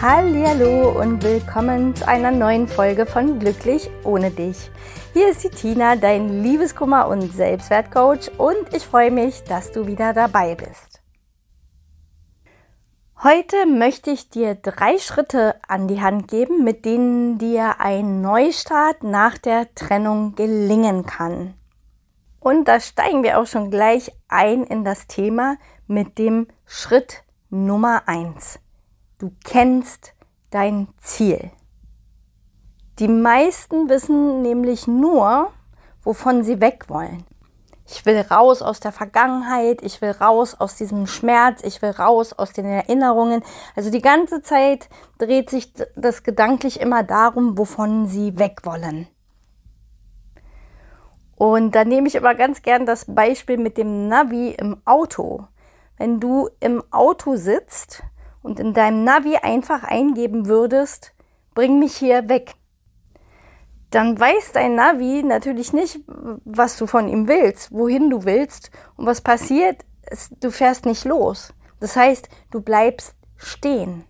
Hallo und willkommen zu einer neuen Folge von Glücklich ohne dich. Hier ist die Tina, dein Liebeskummer und Selbstwertcoach und ich freue mich, dass du wieder dabei bist. Heute möchte ich dir drei Schritte an die Hand geben, mit denen dir ein Neustart nach der Trennung gelingen kann. Und da steigen wir auch schon gleich ein in das Thema mit dem Schritt Nummer eins. Du kennst dein Ziel. Die meisten wissen nämlich nur, wovon sie weg wollen. Ich will raus aus der Vergangenheit, ich will raus aus diesem Schmerz, ich will raus aus den Erinnerungen. Also die ganze Zeit dreht sich das gedanklich immer darum, wovon sie weg wollen. Und da nehme ich immer ganz gern das Beispiel mit dem Navi im Auto. Wenn du im Auto sitzt und in deinem Navi einfach eingeben würdest, bring mich hier weg, dann weiß dein Navi natürlich nicht, was du von ihm willst, wohin du willst und was passiert, du fährst nicht los. Das heißt, du bleibst stehen.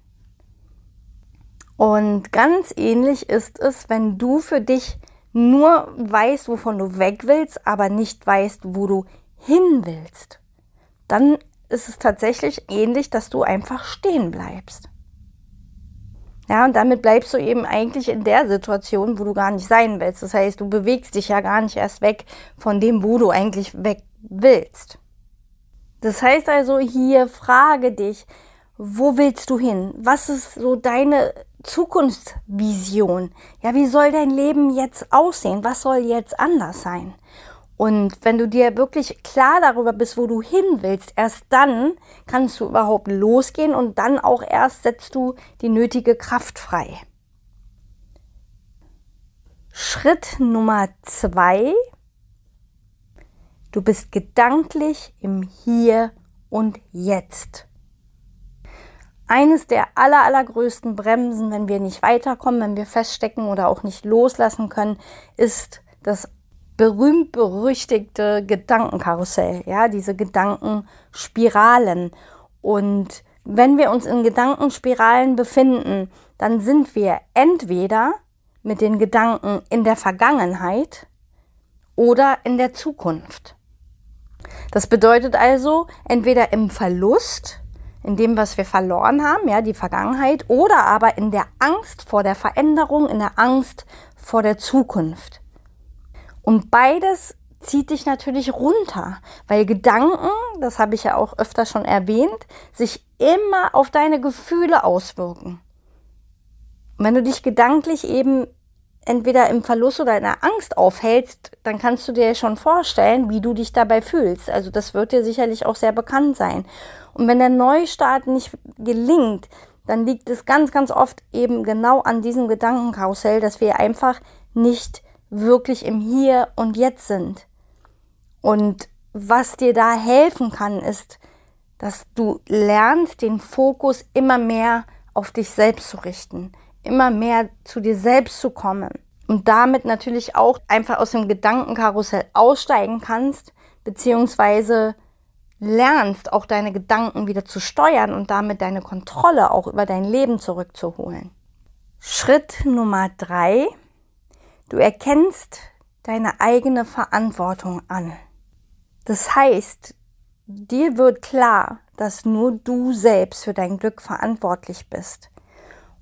Und ganz ähnlich ist es, wenn du für dich nur weißt, wovon du weg willst, aber nicht weißt, wo du hin willst. Dann ist es tatsächlich ähnlich, dass du einfach stehen bleibst. Ja, und damit bleibst du eben eigentlich in der Situation, wo du gar nicht sein willst. Das heißt, du bewegst dich ja gar nicht erst weg von dem, wo du eigentlich weg willst. Das heißt also hier, frage dich, wo willst du hin? Was ist so deine Zukunftsvision? Ja, wie soll dein Leben jetzt aussehen? Was soll jetzt anders sein? Und wenn du dir wirklich klar darüber bist, wo du hin willst, erst dann kannst du überhaupt losgehen und dann auch erst setzt du die nötige Kraft frei. Schritt Nummer zwei. Du bist gedanklich im Hier und Jetzt. Eines der aller, allergrößten Bremsen, wenn wir nicht weiterkommen, wenn wir feststecken oder auch nicht loslassen können, ist das berühmt-berüchtigte Gedankenkarussell, ja, diese Gedankenspiralen. Und wenn wir uns in Gedankenspiralen befinden, dann sind wir entweder mit den Gedanken in der Vergangenheit oder in der Zukunft. Das bedeutet also entweder im Verlust, in dem, was wir verloren haben, ja, die Vergangenheit, oder aber in der Angst vor der Veränderung, in der Angst vor der Zukunft. Und beides zieht dich natürlich runter, weil Gedanken, das habe ich ja auch öfter schon erwähnt, sich immer auf deine Gefühle auswirken. Und wenn du dich gedanklich eben entweder im Verlust oder in der Angst aufhältst, dann kannst du dir schon vorstellen, wie du dich dabei fühlst. Also das wird dir sicherlich auch sehr bekannt sein. Und wenn der Neustart nicht gelingt, dann liegt es ganz, ganz oft eben genau an diesem Gedankenkarussell, dass wir einfach nicht wirklich im Hier und Jetzt sind. Und was dir da helfen kann, ist, dass du lernst, den Fokus immer mehr auf dich selbst zu richten, immer mehr zu dir selbst zu kommen und damit natürlich auch einfach aus dem Gedankenkarussell aussteigen kannst, beziehungsweise lernst, auch deine Gedanken wieder zu steuern und damit deine Kontrolle auch über dein Leben zurückzuholen. Schritt Nummer drei Du erkennst deine eigene Verantwortung an. Das heißt, dir wird klar, dass nur du selbst für dein Glück verantwortlich bist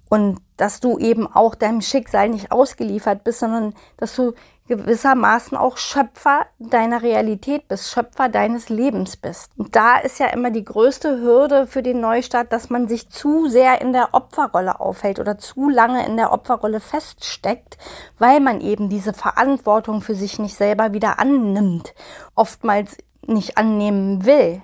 und dass du eben auch deinem Schicksal nicht ausgeliefert bist, sondern dass du gewissermaßen auch Schöpfer deiner Realität bist, Schöpfer deines Lebens bist. Und da ist ja immer die größte Hürde für den Neustart, dass man sich zu sehr in der Opferrolle aufhält oder zu lange in der Opferrolle feststeckt, weil man eben diese Verantwortung für sich nicht selber wieder annimmt, oftmals nicht annehmen will.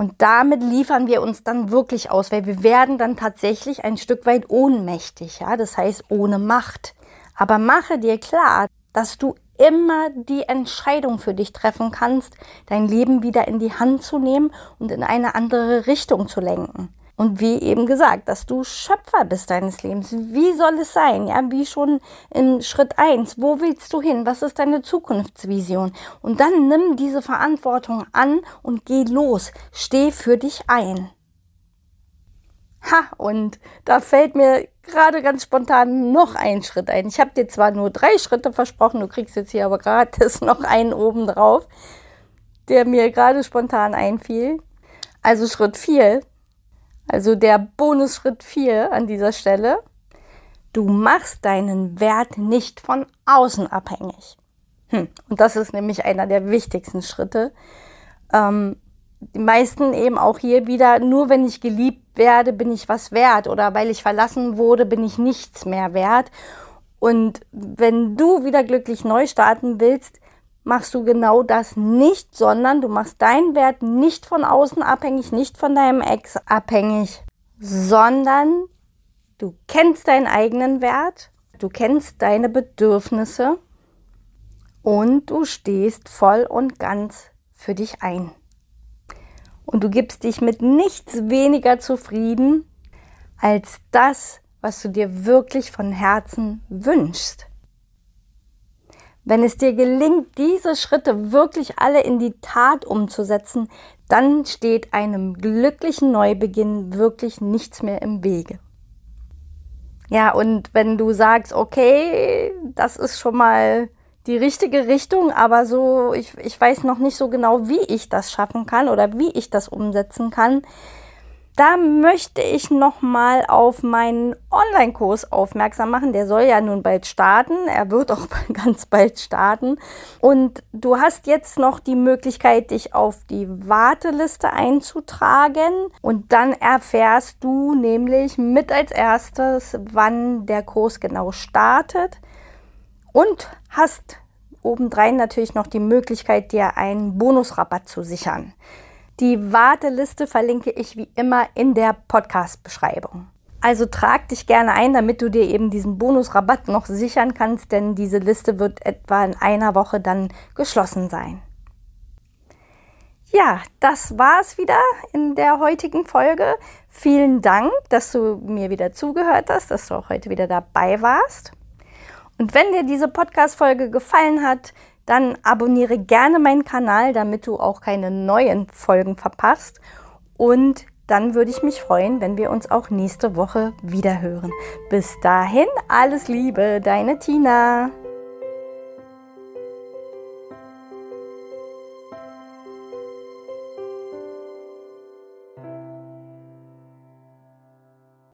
Und damit liefern wir uns dann wirklich aus, weil wir werden dann tatsächlich ein Stück weit ohnmächtig, ja, das heißt ohne Macht. Aber mache dir klar, dass du immer die Entscheidung für dich treffen kannst, dein Leben wieder in die Hand zu nehmen und in eine andere Richtung zu lenken. Und wie eben gesagt, dass du Schöpfer bist deines Lebens. Wie soll es sein? Ja, wie schon in Schritt eins. Wo willst du hin? Was ist deine Zukunftsvision? Und dann nimm diese Verantwortung an und geh los. Steh für dich ein. Ha, und da fällt mir gerade ganz spontan noch ein Schritt ein. Ich habe dir zwar nur drei Schritte versprochen, du kriegst jetzt hier aber gratis noch einen oben drauf, der mir gerade spontan einfiel. Also Schritt vier also der Bonusschritt 4 an dieser Stelle. Du machst deinen Wert nicht von außen abhängig. Hm. Und das ist nämlich einer der wichtigsten Schritte. Ähm, die meisten eben auch hier wieder, nur wenn ich geliebt werde, bin ich was wert oder weil ich verlassen wurde, bin ich nichts mehr wert. Und wenn du wieder glücklich neu starten willst, machst du genau das nicht, sondern du machst deinen Wert nicht von außen abhängig, nicht von deinem Ex abhängig, sondern du kennst deinen eigenen Wert, du kennst deine Bedürfnisse und du stehst voll und ganz für dich ein. Und du gibst dich mit nichts weniger zufrieden als das, was du dir wirklich von Herzen wünschst. Wenn es dir gelingt, diese Schritte wirklich alle in die Tat umzusetzen, dann steht einem glücklichen Neubeginn wirklich nichts mehr im Wege. Ja, und wenn du sagst, okay, das ist schon mal die richtige Richtung, aber so, ich, ich weiß noch nicht so genau, wie ich das schaffen kann oder wie ich das umsetzen kann, da möchte ich nochmal auf meinen Online-Kurs aufmerksam machen. Der soll ja nun bald starten. Er wird auch ganz bald starten. Und du hast jetzt noch die Möglichkeit, dich auf die Warteliste einzutragen. Und dann erfährst du nämlich mit als erstes, wann der Kurs genau startet. Und hast obendrein natürlich noch die Möglichkeit, dir einen Bonusrabatt zu sichern. Die Warteliste verlinke ich wie immer in der Podcast-Beschreibung. Also trag dich gerne ein, damit du dir eben diesen Bonusrabatt noch sichern kannst, denn diese Liste wird etwa in einer Woche dann geschlossen sein. Ja, das war's wieder in der heutigen Folge. Vielen Dank, dass du mir wieder zugehört hast, dass du auch heute wieder dabei warst. Und wenn dir diese Podcast-Folge gefallen hat, dann abonniere gerne meinen Kanal, damit du auch keine neuen Folgen verpasst. Und dann würde ich mich freuen, wenn wir uns auch nächste Woche wieder hören. Bis dahin, alles Liebe, deine Tina.